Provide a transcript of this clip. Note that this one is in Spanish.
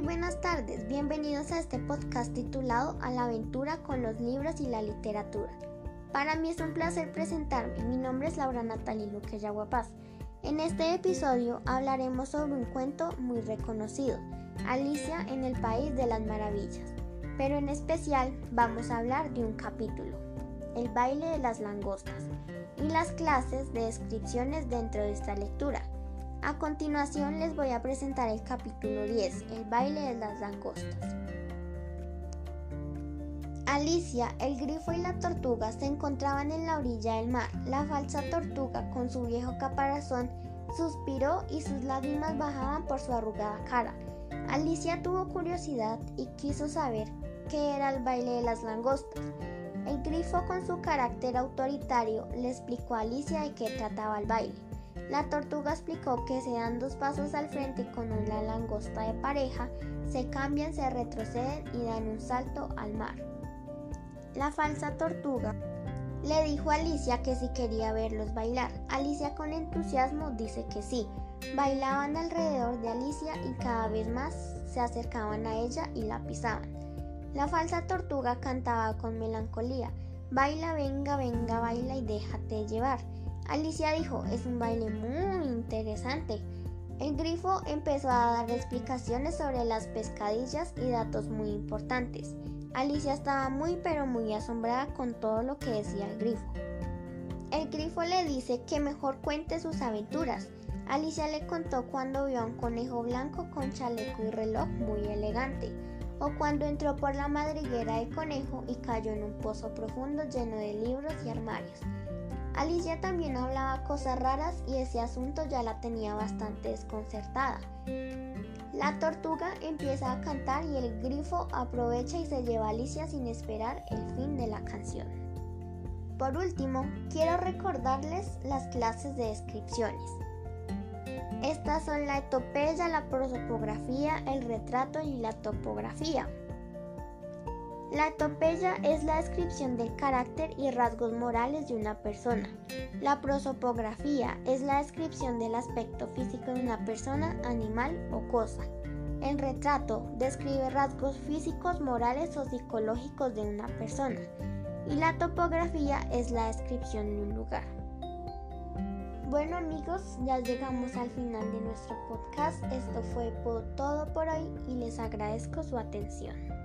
buenas tardes, bienvenidos a este podcast titulado A la aventura con los libros y la literatura. Para mí es un placer presentarme, mi nombre es Laura Natalie Luque Yaguapaz. En este episodio hablaremos sobre un cuento muy reconocido, Alicia en el País de las Maravillas, pero en especial vamos a hablar de un capítulo, el baile de las langostas, y las clases de descripciones dentro de esta lectura. A continuación les voy a presentar el capítulo 10, el baile de las langostas. Alicia, el grifo y la tortuga se encontraban en la orilla del mar. La falsa tortuga, con su viejo caparazón, suspiró y sus lágrimas bajaban por su arrugada cara. Alicia tuvo curiosidad y quiso saber qué era el baile de las langostas. El grifo, con su carácter autoritario, le explicó a Alicia de qué trataba el baile. La tortuga explicó que se dan dos pasos al frente con una langosta de pareja, se cambian, se retroceden y dan un salto al mar. La falsa tortuga le dijo a Alicia que si quería verlos bailar. Alicia con entusiasmo dice que sí. Bailaban alrededor de Alicia y cada vez más se acercaban a ella y la pisaban. La falsa tortuga cantaba con melancolía. Baila, venga, venga, baila y déjate llevar. Alicia dijo, es un baile muy interesante. El grifo empezó a dar explicaciones sobre las pescadillas y datos muy importantes. Alicia estaba muy pero muy asombrada con todo lo que decía el grifo. El grifo le dice que mejor cuente sus aventuras. Alicia le contó cuando vio a un conejo blanco con chaleco y reloj muy elegante, o cuando entró por la madriguera del conejo y cayó en un pozo profundo lleno de libros y armarios. Alicia también hablaba cosas raras y ese asunto ya la tenía bastante desconcertada. La tortuga empieza a cantar y el grifo aprovecha y se lleva a Alicia sin esperar el fin de la canción. Por último, quiero recordarles las clases de descripciones. Estas son la etopeya, la prosopografía, el retrato y la topografía. La etopeya es la descripción del carácter y rasgos morales de una persona. La prosopografía es la descripción del aspecto físico de una persona, animal o cosa. El retrato describe rasgos físicos, morales o psicológicos de una persona. Y la topografía es la descripción de un lugar. Bueno amigos, ya llegamos al final de nuestro podcast. Esto fue todo por hoy y les agradezco su atención.